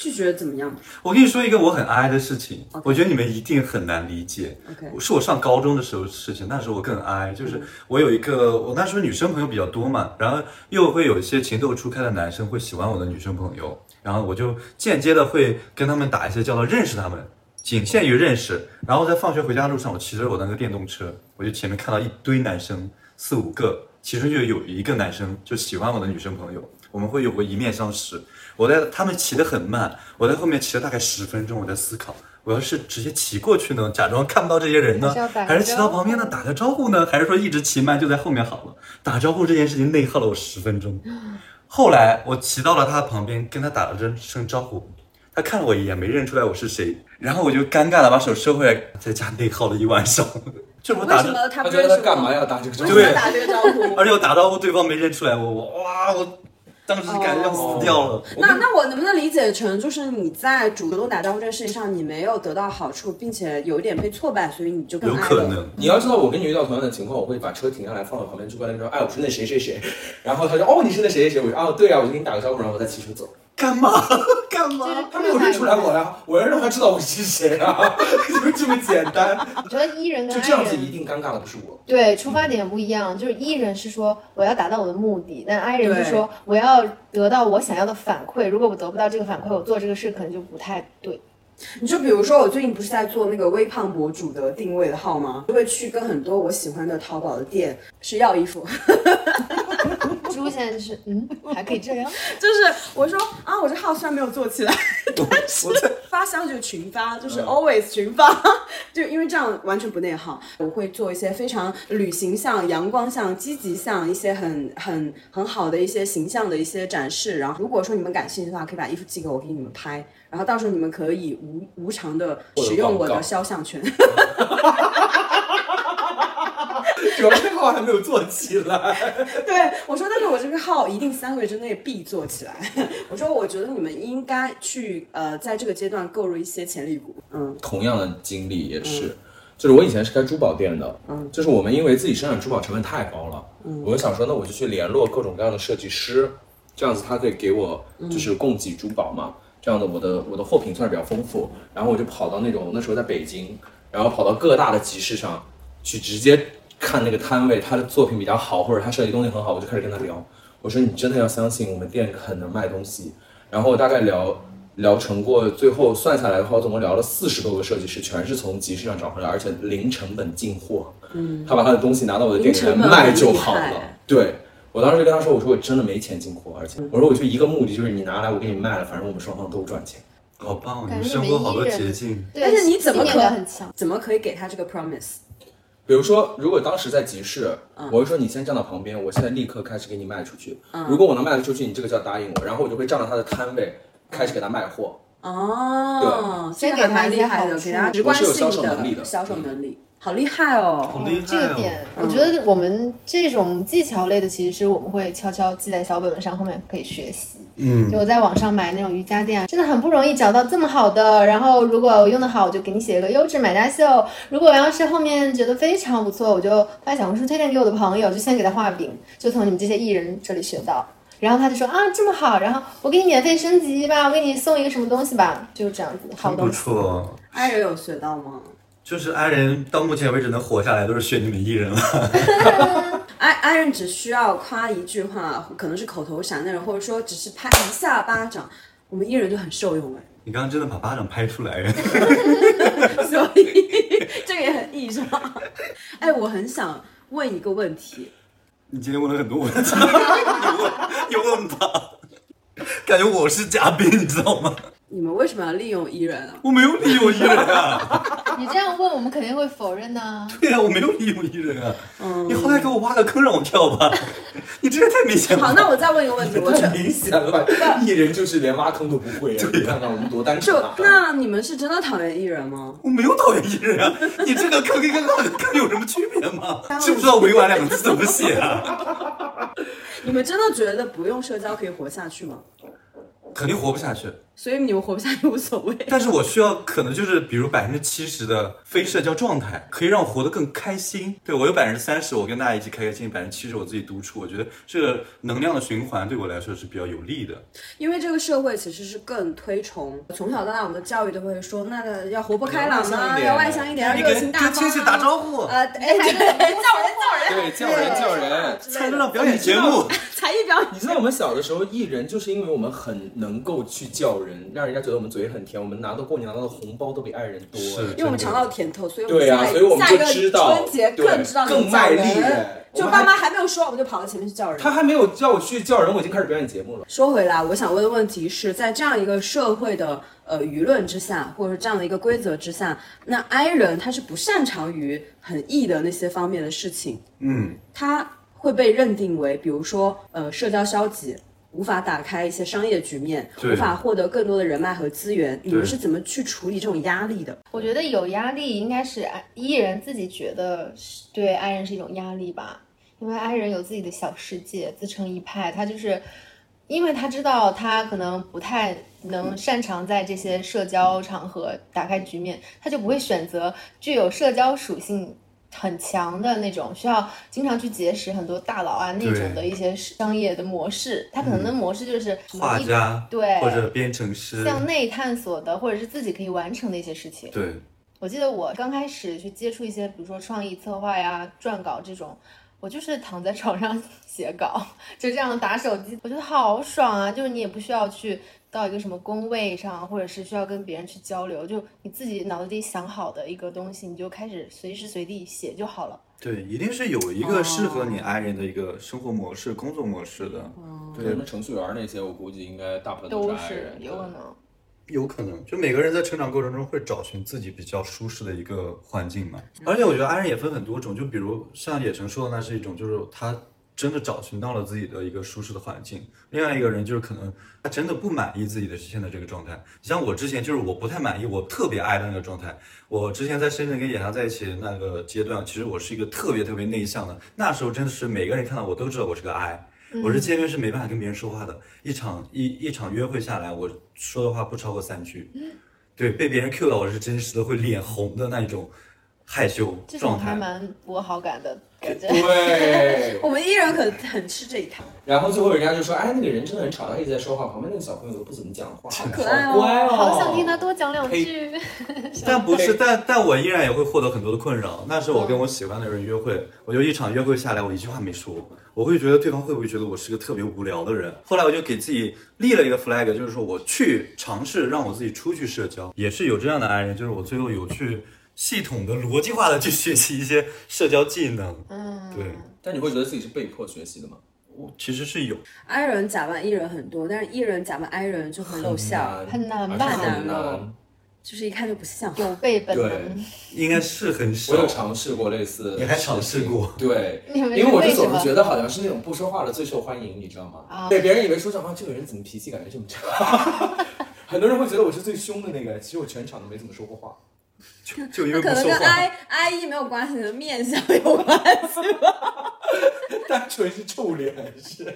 拒绝怎么样我跟你说一个我很哀的事情我觉得你们一定很难理解。？OK，是我上高中的时候的事情，那时候我更哀，就是我有一个，我那时候女生朋友比较多嘛，然后又会有一些情窦初开的男生会喜欢我的女生朋友，然后我就间接的会跟他们打一些交道，认识他们，仅限于认识。然后在放学回家路上，我骑着我那个电动车，我就前面看到一堆男生，四五个，其中就有一个男生就喜欢我的女生朋友，我们会有过一面相识。我在他们骑得很慢，我在后面骑了大概十分钟，我在思考，我要是直接骑过去呢，假装看不到这些人呢还是骑到旁边呢打个招呼呢，还是说一直骑慢就在后面好了？打招呼这件事情内耗了我十分钟。后来我骑到了他旁边，跟他打了声声招呼，他看了我一眼，没认出来我是谁，然后我就尴尬的把手收回来，在家内耗了一晚上。就是我为打着，什么他他觉得不认识我？他干嘛要打这个招呼？对打这个招呼？而且我打招呼对方没认出来我，我哇，我当时感觉要死掉了。那那我能不能理解成，就是你在主动打招呼这件事情上，你没有得到好处，并且有一点被挫败，所以你就更有爱了。可能，你要知道，我跟你遇到同样的情况，我会把车停下来，放到旁边，就过来说：“哎，我是那谁谁谁。”然后他说：“哦，你是那谁谁谁。”我说：“哦，对啊，我就给你打个招呼，然后我再骑车走。干嘛干嘛？他没有认出来我呀，我要让他知道我是谁啊，就这么简单。我觉得 E 人跟就这样子，一定尴尬的不是我。对出发点不一样，就是 E 人是说我要达到我的目的，但 I 人是说我要得到我想要的反馈。如果我得不到这个反馈，我做这个事可能就不太对。你就比如说，我最近不是在做那个微胖博主的定位的号吗？就会去跟很多我喜欢的淘宝的店是要衣服，猪现在就是嗯，还可以这样，就是我说啊，我这号虽然没有做起来，但是发箱就是群发，就是 always 群发，就因为这样完全不内耗。我会做一些非常旅行向、阳光向、积极向一些很很很好的一些形象的一些展示。然后如果说你们感兴趣的话，可以把衣服寄给我，给你们拍。然后到时候你们可以无无偿的使用我的肖像权。主要这号还没有做起来。对我说，但是我这个号一定三个月之内必做起来。我说，我觉得你们应该去呃，在这个阶段购入一些潜力股。嗯，同样的经历也是，就是我以前是开珠宝店的，嗯，就是我们因为自己生产珠宝成本太高了，嗯，我就想说，那我就去联络各种各样的设计师，这样子他可以给我就是供给珠宝嘛，这样的我的我的货品算是比较丰富，然后我就跑到那种那时候在北京，然后跑到各大的集市上去直接看那个摊位，他的作品比较好，或者他设计东西很好，我就开始跟他聊，我说你真的要相信我们店很能卖东西，然后我大概聊。聊成过，最后算下来的话，我总共聊了四十多个设计师，全是从集市上找回来，而且零成本进货。嗯，他把他的东西拿到我的店里来卖就好了。对我当时就跟他说，我说我真的没钱进货，而且我说我就一个目的就是你拿来我给你卖了，反正我们双方都赚钱。好棒，你们生活好多捷径。但是你怎么可？怎么可以给他这个 promise？比如说，如果当时在集市，我会说你先站到旁边，我现在立刻开始给你卖出去。如果我能卖得出去，你这个就要答应我，然后我就会站到他的摊位，开始给他卖货。哦，这先个还蛮厉害的，给他给他直观性我是有销售能力的。销售能力，好厉害哦！好厉害、哦！这个点，我觉得我们这种技巧类的，其实是我们会悄悄记在小本本上，后面可以学习。嗯，就我在网上买那种瑜伽垫啊，真的很不容易找到这么好的。然后如果我用的好，我就给你写一个优质买家秀。如果我要是后面觉得非常不错，我就发小红书推荐给我的朋友，就先给他画饼，就从你们这些艺人这里学到。然后他就说啊这么好，然后我给你免费升级吧，我给你送一个什么东西吧，就是这样子，好真不东西。错。爱人有学到吗？就是安人到目前为止能活下来，都是学你们艺人了。安安人只需要夸一句话，可能是口头禅那种，或者说只是拍一下巴掌，我们艺人就很受用哎。你刚刚真的把巴掌拍出来，所以这个也很异常。哎，我很想问一个问题，你今天问了很多问题，你问你问吧，感觉我是嘉宾，你知道吗？你们为什么要利用艺人啊？我没有利用艺人啊，你这样问，我们肯定会否认呐、对呀、啊，我没有利用艺人啊。嗯你好歹给我挖个坑让我跳吧，你这也太明显了。好，那我再问一个问题，我觉得太明显了吧？艺人就是连挖坑都不会啊！你看看我们多单纯就啊！那你们是真的讨厌艺人吗？我没有讨厌艺人啊，你这个坑跟刚刚的坑有什么区别吗？知不知道“委婉”两个字怎么写啊？你们真的觉得不用社交可以活下去吗？肯定活不下去。所以你们活不下去无所谓。但是我需要可能就是比如百分之七十的非社交状态，可以让我活得更开心。对我有百分之三十，我跟大家一起开开心心，百分之七十我自己独处。我觉得这个能量的循环对我来说是比较有利的。因为这个社会其实是更推崇，从小到大我们的教育都会说，那个要活泼开朗啊，要外向一点，要热情大方、啊。跟亲戚打招呼，呃，哎，叫人叫人叫人，对，叫人叫人。才能让表演节目，才艺表演。你知道我们小的时候艺人，就是因为我们很能够去叫人，让人家觉得我们嘴很甜，我们拿到过年拿到的红包都比爱人多。是因为我们尝到甜头，所以对啊，所以我们下一个就知道春节更知道更卖力。就爸妈还没有说，我们就跑到前面去叫人。他还没有叫我去叫人，我已经开始表演节目了。说回来，我想问的问题是在这样一个社会的呃舆论之下，或者这样的一个规则之下，那 I 人他是不擅长于很 E 的那些方面的事情，嗯，他会被认定为，比如说呃社交消极。无法打开一些商业局面，无法获得更多的人脉和资源，你们是怎么去处理这种压力的？我觉得有压力应该是 I 艺人自己觉得是对爱人是一种压力吧，因为爱人有自己的小世界，自成一派，他就是因为他知道他可能不太能擅长在这些社交场合打开局面，他就不会选择具有社交属性。很强的那种，需要经常去结识很多大佬啊那种的一些商业的模式，他可能的模式就是画家对或者编程师，向内探索的，或者是自己可以完成的一些事情。对，我记得我刚开始去接触一些，比如说创意策划呀、撰稿这种，我就是躺在 床上写稿，就这样打手机，我觉得好爽啊！就是你也不需要去到一个什么工位上，或者是需要跟别人去交流，就你自己脑子里想好的一个东西，你就开始随时随地写就好了。对，一定是有一个适合你爱人的一个生活模式、工作模式的。对，什么程序员那些，我估计应该大部分都是。有可能。有可能，就每个人在成长过程中会找寻自己比较舒适的一个环境嘛。而且我觉得 I 人也分很多种，就比如像野城说的，那是一种，就是他真的找寻到了自己的一个舒适的环境。另外一个人就是可能他真的不满意自己的现在这个状态。像我之前就是我不太满意，我特别爱的那个状态。我之前在深圳跟野狼在一起的那个阶段，其实我是一个特别特别内向的，那时候真的是每个人看到我都知道我是个 I。我是见面是没办法跟别人说话的，一场一一场约会下来，我说的话不超过三句。对，被别人 Q 到，我是真实的会脸红的那种害羞这种状态。还蛮博好感的感觉。对，我们依然很很吃这一套，然后最后人家就说，哎，那个人真的很吵，他一直在说话，旁边那个小朋友都不怎么讲话，好可爱哦好乖哦，好想听他多讲两句。但不是，但但我依然也会获得很多的困扰。那是我跟我喜欢的人约会，我就一场约会下来，我一句话没说，我会觉得对方会不会觉得我是个特别无聊的人？后来我就给自己立了一个 flag，就是说我去尝试让我自己出去社交，也是有这样的爱人，就是我最后有去系统的、逻辑化的去学习一些社交技能。嗯，对，但你会觉得自己是被迫学习的吗？我其实是有，I 人假扮 E 人很多，但是 E 人假扮 I 人就很露馅，很难而且吧很难哦难。就是一看就不像。有备本对能。应该是很少我。有尝试过类似，你还尝试过？对，因为我就总是觉得好像是那种不说话的最受欢迎，你知道吗？啊对，别人以为说这话，这个人怎么脾气感觉这么差？很多人会觉得我是最凶的那个，其实我全场都没怎么说过话。就因为不可能跟。I I E 没有关系，跟面相有关系吧。单纯是臭脸是。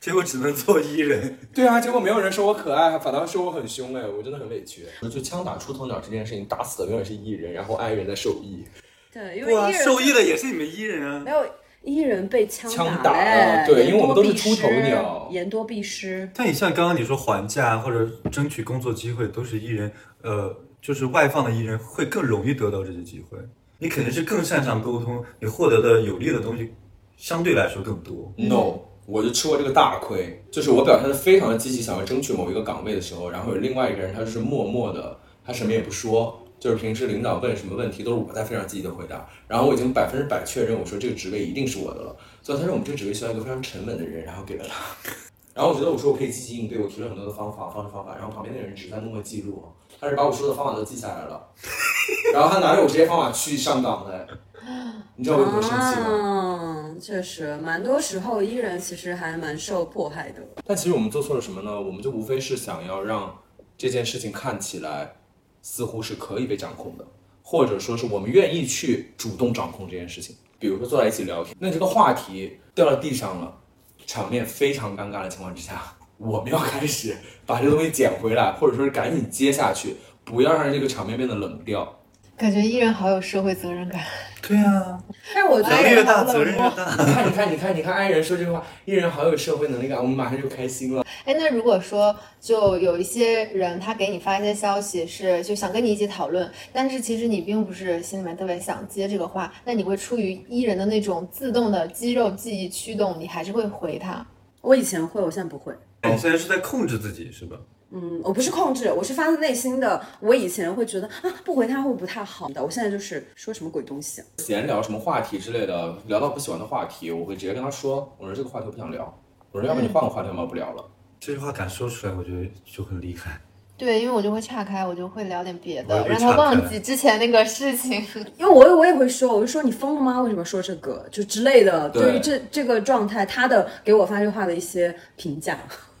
结果只能做艺人。对啊，结果没有人说我可爱，反倒说我很凶哎，我真的很委屈。就枪打出头鸟这件事情，打死的永远是艺人，然后爱人在受益。对，因为哇，E 人受益的也是你们艺人啊没。有 E 人被枪枪打对因为我们都是出头鸟言多必失。但你像刚刚你说还价或者争取工作机会，都是艺人，呃，就是外放的艺人会更容易得到这些机会。你肯定是更擅长沟通，你获得的有利的东西相对来说更多。No，我就吃过这个大亏，就是我表现的非常的积极，想要争取某一个岗位的时候，然后有另外一个人，他就是默默的，他什么也不说，就是平时领导问什么问题都是我在非常积极的回答，然后我已经百分之百确认我说这个职位一定是我的了，所以他说我们这个职位需要一个非常沉稳的人，然后给了他。然后我觉得我说我可以积极应对，我提了很多的方法、方式、方法，然后旁边那个人只在默默记录，他是把我说的方法都记下来了，然后他拿着我这些方法去上当的，你知道我有多生气吗？嗯，确实，蛮多时候 E 人其实还蛮受迫害的。但其实我们做错了什么呢？我们就无非是想要让这件事情看起来似乎是可以被掌控的，或者说是我们愿意去主动掌控这件事情。比如说坐在一起聊天，那这个话题掉到地上了，场面非常尴尬的情况之下，我们要开始把这个东西捡回来，或者说是赶紧接下去，不要让这个场面变得冷掉。感觉艺人好有社会责任感。对啊，但是我觉得越大，责任越大。你看，你看，你看，你看，爱人说这句话，艺人好有社会能力感，我们马上就开心了。哎，那如果说就有一些人他给你发一些消息，是就想跟你一起讨论，但是其实你并不是心里面特别想接这个话，那你会出于艺人的那种自动的肌肉记忆驱动，你还是会回他？我以前会，我现在不会。你现在是在控制自己是吧？嗯，我不是控制，我是发自内心的。我以前会觉得啊，不回他会不太好的。我现在就是说什么鬼东西啊，闲聊什么话题之类的，聊到不喜欢的话题，我会直接跟他说，我说这个话题我不想聊，我说要不你换个话题，要么不聊了。这句话敢说出来，我觉得就很厉害。对，因为我就会岔开，我就会聊点别的，让他忘记之前那个事情。因为我我也会说，我就说你疯了吗？为什么说这个就之类的。对对于这这个状态，他的给我发这话的一些评价，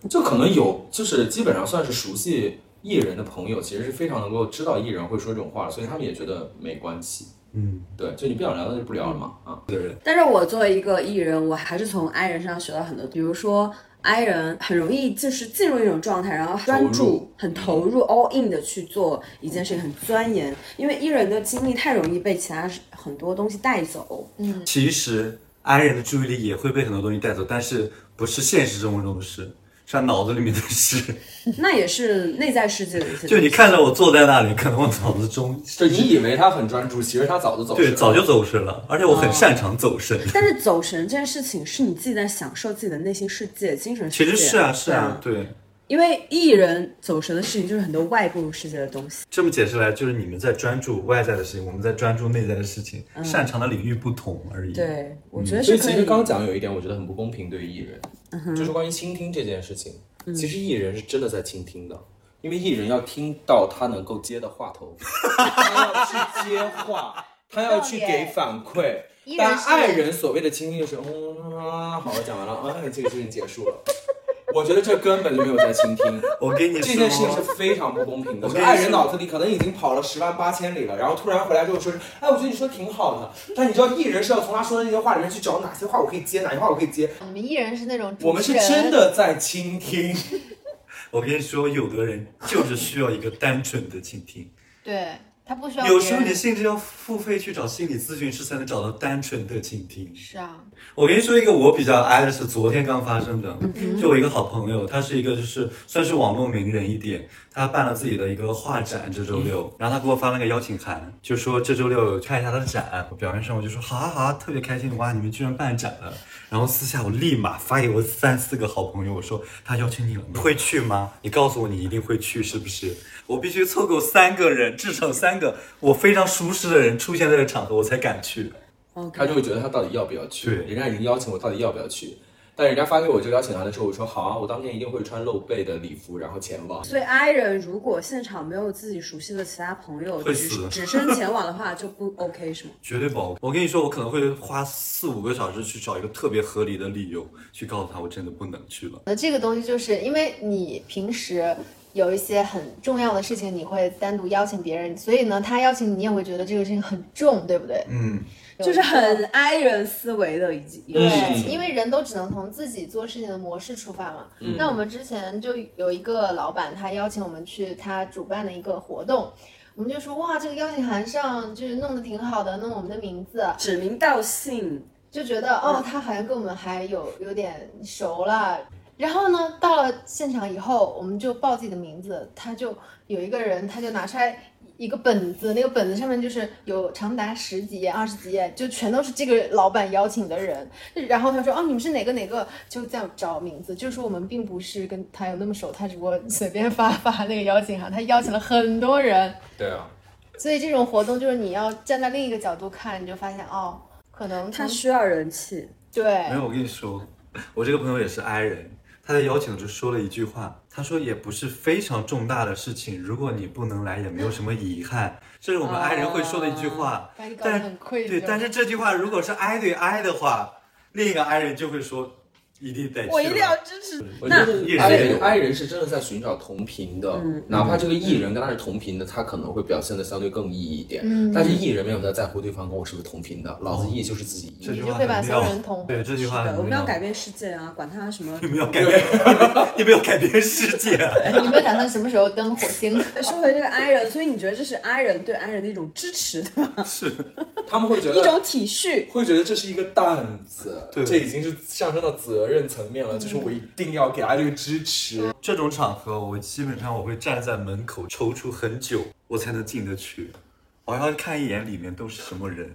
就可能有，就是基本上算是熟悉艺人的朋友，其实是非常能够知道艺人会说这种话，所以他们也觉得没关系。嗯，对，就你不想聊，那就不聊了嘛。啊，对，但是我作为一个艺人，我还是从 I 人身上学到很多，比如说 I 人很容易就是进入一种状态，然后专注、很投入、all in 的去做一件事情，很钻研。因为艺人的精力太容易被其他很多东西带走。嗯其实 I 人的注意力也会被很多东西带走，但是不是现实生活中的事，是他脑子里面的事。那也是内在世界的一些。就你，看着我坐在那里，可能我脑子中 就你以为他很专注，其实他早就走神对。早就走神了，而且我很擅长走神。但是走神这件事情是你自己在享受自己的内心世界、精神世界。其实是啊，是对啊，对。因为艺人走神的事情就是很多外部世界的东西。这么解释来，就是你们在专注外在的事情，我们在专注内在的事情，擅长的领域不同而已。，对，我觉得嗯所以。其实刚讲有一点，我觉得很不公平对于艺人，就是关于倾听这件事情。其实艺人是真的在倾听的，因为艺人要听到他能够接的话头，他要去接话，他要去给反馈艺。人是但爱人所谓的倾听就是，嗯啊，好，了讲完了，啊，这个事情结束了。我觉得这根本就没有在倾听。我跟你这件事情是，非常不公平的。我爱人脑子里可能已经跑了十万八千里了，然后突然回来之后说是，哎，我觉得你说挺好的，但你知道艺人是要从他说的那些话里面去找哪些话我可以接，哪些话我可以接。你们艺人是那种我们是真的在倾听。我跟你说，有的人就是需要一个单纯的倾听。对他不需要有时候你甚至要付费去找心理咨询师，才能找到单纯的倾听。是啊，我跟你说一个我比较哀的是昨天刚发生的，嗯就我一个好朋友，他是一个就是算是网络名人一点，他办了自己的一个画展，这周六，然后他给我发了个邀请函，就说这周六看一下他的展。我表面上我就说好啊好啊，特别开心，哇，你们居然办展了。然后私下我立马发给我三四个好朋友，我说他邀请你了，你会去吗？你告诉我你一定会去，是不是？我必须凑够三个人，至少三个我非常熟识的人出现在这个场合，我才敢去。他就会觉得他到底要不要去？对人家已经邀请我，到底要不要去？但人家发给我这个邀请函的时候，我说好啊，我当天一定会穿露背的礼服，然后前往。所以 I 人如果现场没有自己熟悉的其他朋友，只会死只身前往的话，就不 OK 是吗？绝对不 OK。我跟你说，我可能会花四五个小时去找一个特别合理的理由，去告诉他我真的不能去了。那这个东西就是因为你平时有一些很重要的事情，你会单独邀请别人，所以呢，他邀请你，你也会觉得这个事情很重，对不对？嗯，就是很 I 人思维的一一个对，事情。因为人都只能从自己做事情的模式出发嘛。嗯那我们之前就有一个老板，他邀请我们去他主办的一个活动，我们就说哇，这个邀请函上就是弄得挺好的，弄我们的名字，指名道姓，就觉得哦，他好像跟我们还有有点熟了。然后呢，到了现场以后，我们就报自己的名字，他就有一个人，他就拿出来一个本子，那个本子上面就是有长达十几页、二十几页，就全都是这个老板邀请的人。然后他说：“哦，你们是哪个哪个？”就这样找名字，就是说我们并不是跟他有那么熟，他只不过随便发发那个邀请函，他邀请了很多人。对啊，所以这种活动就是你要站在另一个角度看，你就发现哦，可能他需要人气。对没有，我跟你说，我这个朋友也是 I 人，他在邀请的时候说了一句话，他说也不是非常重大的事情，如果你不能来，也没有什么遗憾，这是我们 I 人会说的一句话。但很愧。对，但是这句话如果是 I 对 I 的话，另一个 I 人就会说，一定得我一定要支持。我觉得艺人有人 I 人是真的在寻找同频的，嗯哪怕这个艺人跟他是同频的，他可能会表现的相对更 E 一点。嗯但是艺人没有在在乎对方跟我是不是同频的，老子 E 就是自己 E。这句话你就会把所有人同对这句话对，我们要改变世界啊，管他什么你。们要改变，你们要改变世界。你们打算什么时候登火星？说回这个 I 人，所以你觉得这是 I 人对 I 人的一种支持，对吧？他们会觉得一种体恤。会觉得这是一个担子，对这已经是上升到责任层面了，就是我一定要给他这个支持。这种场合，我基本上我会站在门口踌躇很久，我才能进得去。我要看一眼里面都是什么人。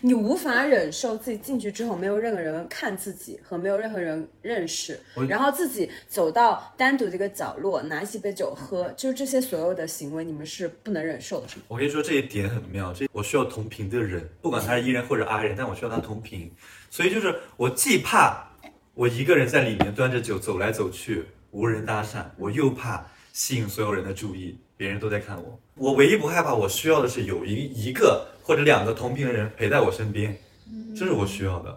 你无法忍受自己进去之后没有任何人看自己和没有任何人认识，然后自己走到单独的一个角落拿起杯酒喝，就是这些所有的行为，你们是不能忍受的，我跟你说这一点很妙，这我需要同频的人，不管他是 E 人或者 I 人，但我需要他同频。所以就是我既怕我一个人在里面端着酒走来走去无人搭讪，我又怕吸引所有人的注意，别人都在看我。我唯一不害怕，我需要的是有一一个或者两个同频的人陪在我身边，这是我需要的。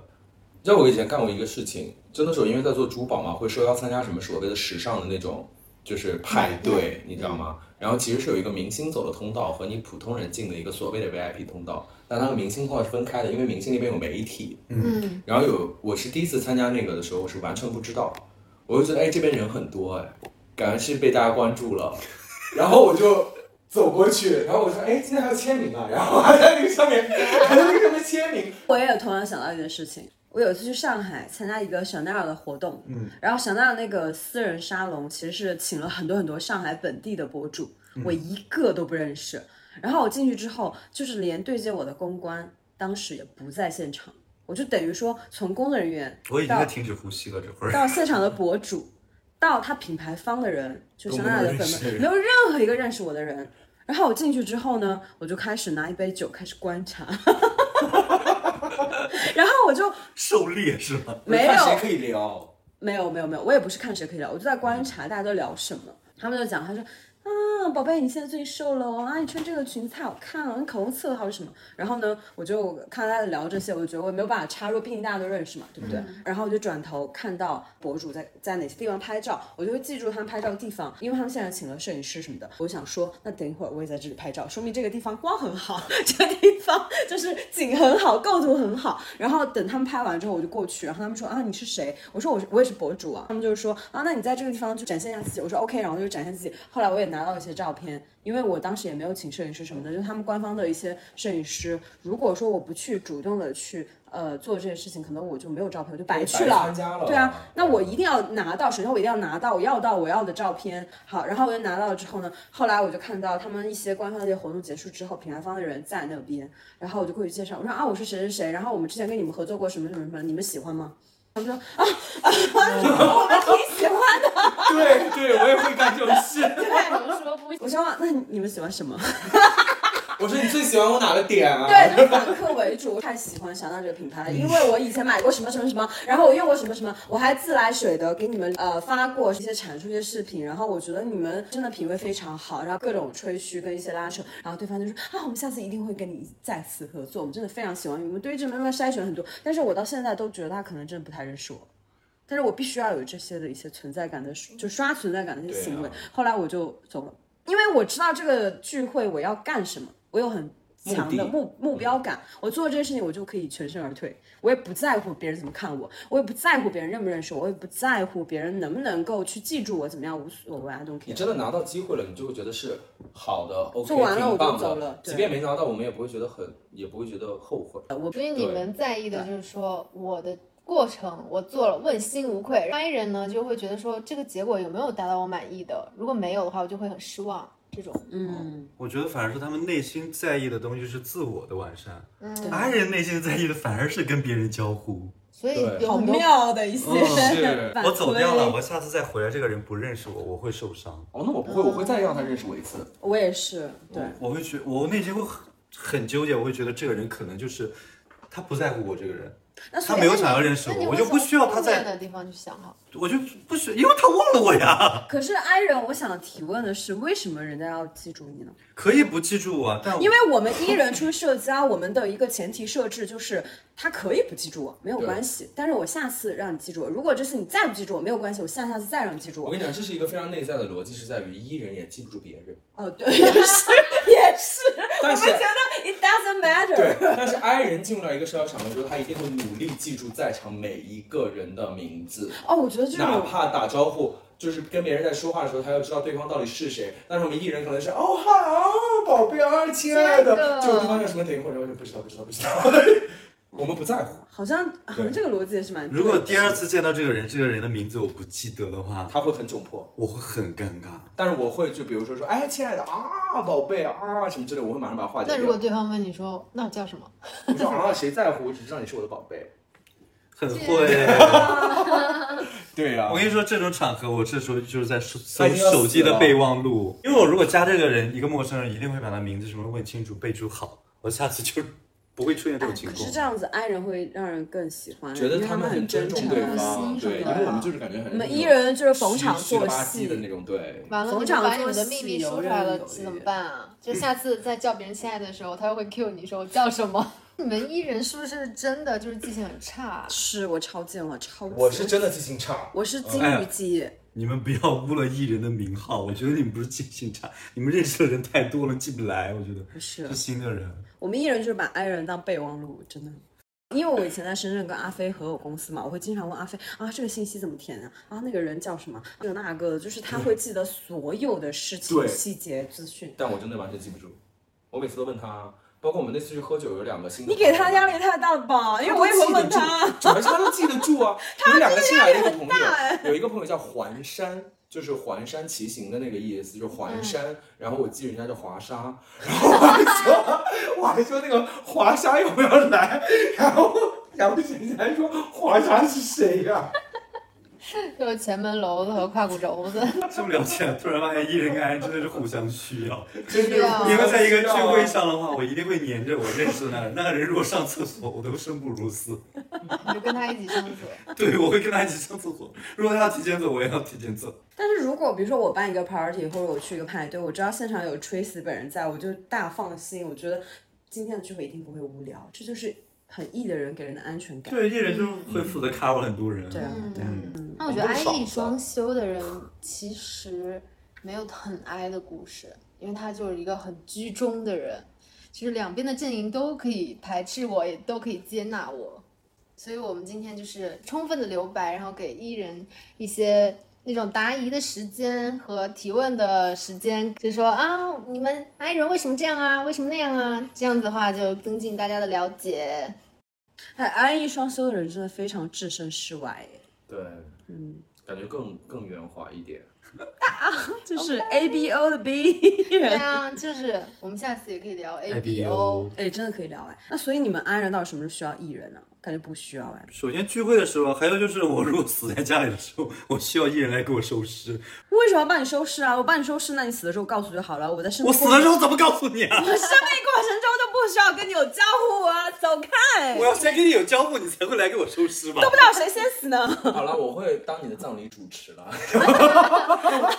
你知道我以前干过一个事情，真的是我因为在做珠宝嘛，会受邀参加什么所谓的时尚的那种就是派对，你知道吗？然后其实是有一个明星走的通道和你普通人进的一个所谓的 VIP 通道，但它和明星通道是分开的，因为明星那边有媒体。嗯，然后有我是第一次参加那个的时候，我是完全不知道，我就觉得哎这边人很多哎，感觉是被大家关注了，然后我就走过去，然后我说哎今天还有签名啊，然后还在那个上面还在那个上面签名，我也有同样想到一件事情。我有一次去上海参加一个香奈儿的活动，嗯，然后香奈儿那个私人沙龙其实是请了很多很多上海本地的博主，我一个都不认识。然后我进去之后，就是连对接我的公关当时也不在现场，我就等于说从工作人员我已经停止呼吸了，这会儿。到现场的博主，到他品牌方的人，就香奈儿的粉们，没有任何一个认识我的人。然后我进去之后呢，我就开始拿一杯酒开始观察，然后我就狩猎是吗？没有谁可以聊。没有没有没有，我也不是看谁可以聊，我就在观察大家都聊什么。他们就讲，他说啊，宝贝，你现在最近瘦了哦，啊，你穿这个裙子太好看了，你口红色号是什么？然后呢，我就看到大家聊这些，我就觉得我也没有办法插入，毕竟大家都认识嘛，对不对？然后我就转头看到博主在在哪些地方拍照，我就会记住他们拍照的地方，因为他们现在请了摄影师什么的。我想说，那等一会儿我也在这里拍照，说明这个地方光很好，这个地方就是景很好，构图很好。然后等他们拍完之后，我就过去，然后他们说啊，你是谁？我说我是我也是博主啊。他们就是说啊，那你在这个地方就展现一下自己。我说 OK，然后就展现自己。后来我也拿到一些照片，因为我当时也没有请摄影师什么的，就是他们官方的一些摄影师。如果说我不去主动的去呃做这些事情，可能我就没有照片，我就白去了。对啊，那我一定要拿到，首先我一定要拿到我要到我要的照片。好，然后我就拿到了之后呢，后来我就看到他们一些官方的一些活动结束之后，品牌方的人在那边，然后我就过去介绍，我说啊我是谁谁谁，然后我们之前跟你们合作过什么什么什么，你们喜欢吗？他们说啊啊，我们挺喜欢的。对对，我也会干这种事。看你们说不我说啊那你们喜欢什么？我说你最喜欢我哪个点啊？对，就是反客为主。太喜欢香奈这个品牌了，因为我以前买过什么什么什么，然后我用过什么什么，我还自来水的给你们呃发过一些产出一些视频，然后我觉得你们真的品味非常好，然后各种吹嘘跟一些拉扯，然后对方就说啊，我们下次一定会跟你再次合作，我们真的非常喜欢你，们对于这慢慢筛选很多，但是我到现在都觉得他可能真的不太认识我。但是我必须要有这些的一些存在感的，就刷存在感的一些行为。啊后来我就走了，因为我知道这个聚会我要干什么，我有很强的目目目标感。我做这件事情，我就可以全身而退。我也不在乎别人怎么看我，我也不在乎别人认不认识我，我也不在乎别人能不能够去记住我怎么样，无所谓，I don't 你 care。真的拿到机会了，你就会觉得是好的，OK，做完了我就走了即便没拿到，我们也不会觉得很，也不会觉得后悔。所以你们在意的就是说我的过程我做了问心无愧。I 人呢就会觉得说这个结果有没有达到我满意的，如果没有的话，我就会很失望。这种，嗯，我觉得反而是他们内心在意的东西是自我的完善，嗯，爱人内心在意的反而是跟别人交互。所以有很妙的一些、是我走掉了，我下次再回来，这个人不认识我，我会受伤，哦，那我不会，我会再让他认识我一次。我也是，对。我会觉我内心会很很纠结，我会觉得这个人可能就是他不在乎我这个人，那所以他没有想要认识我，我就不需要他在，的地方去想哈。我就不需，因为他忘了我呀。可是 I 人，我想提问的是，为什么人家要记住你呢？可以不记住我，但我因为我们 E 人出社交，我们的一个前提设置就是他可以不记住我，没有关系，但是我下次让你记住我。如果这次你再不记住我，没有关系，我下下次再让你记住我。我跟你讲，这是一个非常内在的逻辑，是在于伊人也记不住别人，哦，对，也 是，也是，但是我们觉得 doesn't matter。对，但是 I 人进入到一个社交场合之后，他一定会努力记住在场每一个人的名字，哦，我觉得这种哪怕打招呼。就是跟别人在说话的时候，他要知道对方到底是谁。但是我们艺人可能是哦好，宝贝儿，亲爱的，亲爱的结果对方叫什么等一会儿，我就不知道，不知道，不知道。我们不在乎，好像好像这个逻辑也是蛮。如果第二次见到这个人，这个人的名字我不记得的话，他会很窘迫。我会很尴尬。但是我会就比如说说，哎，亲爱的啊，宝贝啊什么之类，我会马上把它化解掉。那如果对方问你说，那我叫什么？我说啊，谁在乎？我只知道你是我的宝贝。很会，对呀、我跟你说，这种场合我这时候就是在搜手机的备忘录，因为我如果加这个人，一个陌生人，一定会把他名字什么问清楚、备注好，我下次就不会出现这种情况可是。这样子爱人会让人更喜欢，觉得因为他们很尊重对真诚。方，对，因为我们就是感觉很我们 E 人就是逢场作戏的戏那种，对。完了，逢你们把你们的秘密说出来了，怎么办啊？就下次再叫别人亲爱的的时候，他又会 cue 你说叫什么？你们艺人是不是真的就是记性很差？啊是我超贱，我超级我是真的记性差，我是金哎鱼记，你们不要污了艺人的名号，我觉得你们不是记性差，你们认识的人太多了，记不来。我觉得不是是新的人。我们艺人就是把 I 人当备忘录，真的。因为我以前在深圳跟阿飞合伙公司嘛，我会经常问阿飞啊，这个信息怎么填啊？啊，那个人叫什么？这个那个的，就是他会记得所有的事情细节资讯。但我真的完全记不住。我每次都问他，包括我们那次去喝酒，有两个新的你给他压力太大了吧？因为我也会问他。主要是他都记得住啊。有两个新来的一个朋友有一个朋友叫环山，就是环山骑行的那个意思，就是环山。然后我记人家叫华沙，然后我还说，我还说那个华沙要不要来？然后然后人家说华沙是谁呀、就 是前门楼子和胯骨轴子。这么了解，突然发现艺人跟爱人真的是互相需要。真的是啊因为在一个聚会上的话，我一定会黏着我认识的那个人，那个人如果上厕所，我都生不如死。你就跟他一起上厕所。对，我会跟他一起上厕所。如果他要提前走，我也要提前走。但是如果比如说我办一个 party 或者我去一个派对，我知道现场有 Tracy 本人在，我就大放心。我觉得今天的聚会一定不会无聊，这就是很 E 的人给人的安全感。对，艺人就会负责 cover 很多人。对啊，对啊。嗯，那我觉得很 I 爽 E 装修的人其实没有很 I 的故事，因为他就是一个很居中的人，其实两边的阵营都可以排斥我，也都可以接纳我，所以我们今天就是充分的留白，然后给艺人一些。那种答疑的时间和提问的时间，就说啊，你们 I 人为什么这样啊？为什么那样啊？这样子的话就增进大家的了解。哎安逸双修的人真的非常置身事外耶，对，嗯，感觉更更圆滑一点。啊就是 A B O 的 B 对。啊，就是我们下次也可以聊 A B ABO O。哎，真的可以聊哎。那所以你们 I 人到底什么时候需要 E 人呢？感觉不需要哎。首先聚会的时候，还有就是我如果死在家里的时候，我需要一人来给我收尸。为什么要帮你收尸啊？我帮你收尸，那你死的时候告诉就好了。我在生我死的时候怎么告诉你啊？我生命过程中都不需要跟你有交互啊，走开！我要先跟你有交互，你才会来给我收尸吧？都不知道谁先死呢。好了，我会当你的葬礼主持了。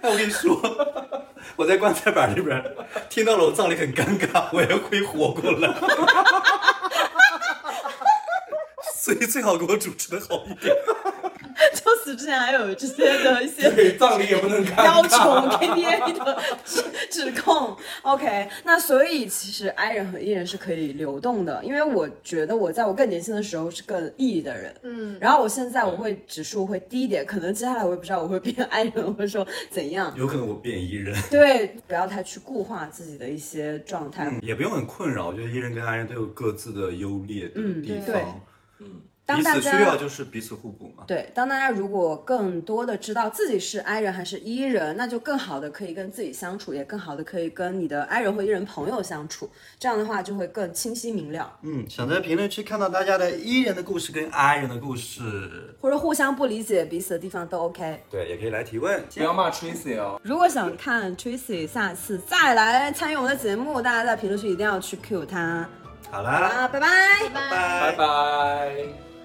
哎，我跟你说，我在棺材板里边听到了我葬礼很尴尬，我也会活过来。所以最好给我主持的好一点。就死之前还有这些的一些对，葬礼也不能看。要求 K D A 的指 指控。OK，那所以其实 I 人和 E 人是可以流动的，因为我觉得我在我更年轻的时候是更 E 的人，嗯，然后我现在我会指数会低一点，可能接下来我也不知道我会变 I 人，或者说怎样。有可能我变 E 人，对，不要太去固化自己的一些状态。也不用很困扰。我觉得 E 人跟 I 人都有各自的优劣的地对方，彼当大家此需要就是彼此互补嘛。对，当大家如果更多的知道自己是 I 人还是 E 人，那就更好的可以跟自己相处，也更好的可以跟你的 I 人或 E 人朋友相处，这样的话就会更清晰明了。嗯，想在评论区看到大家的 E 人的故事跟 I 人的故事，或者互相不理解彼此的地方都 OK。对，也可以来提问。不要骂 Tracy 哦。如果想看 Tracy 下次再来参与我们的节目，大家在评论区一定要去 Q 他。好啦，啊，拜拜。拜拜拜拜。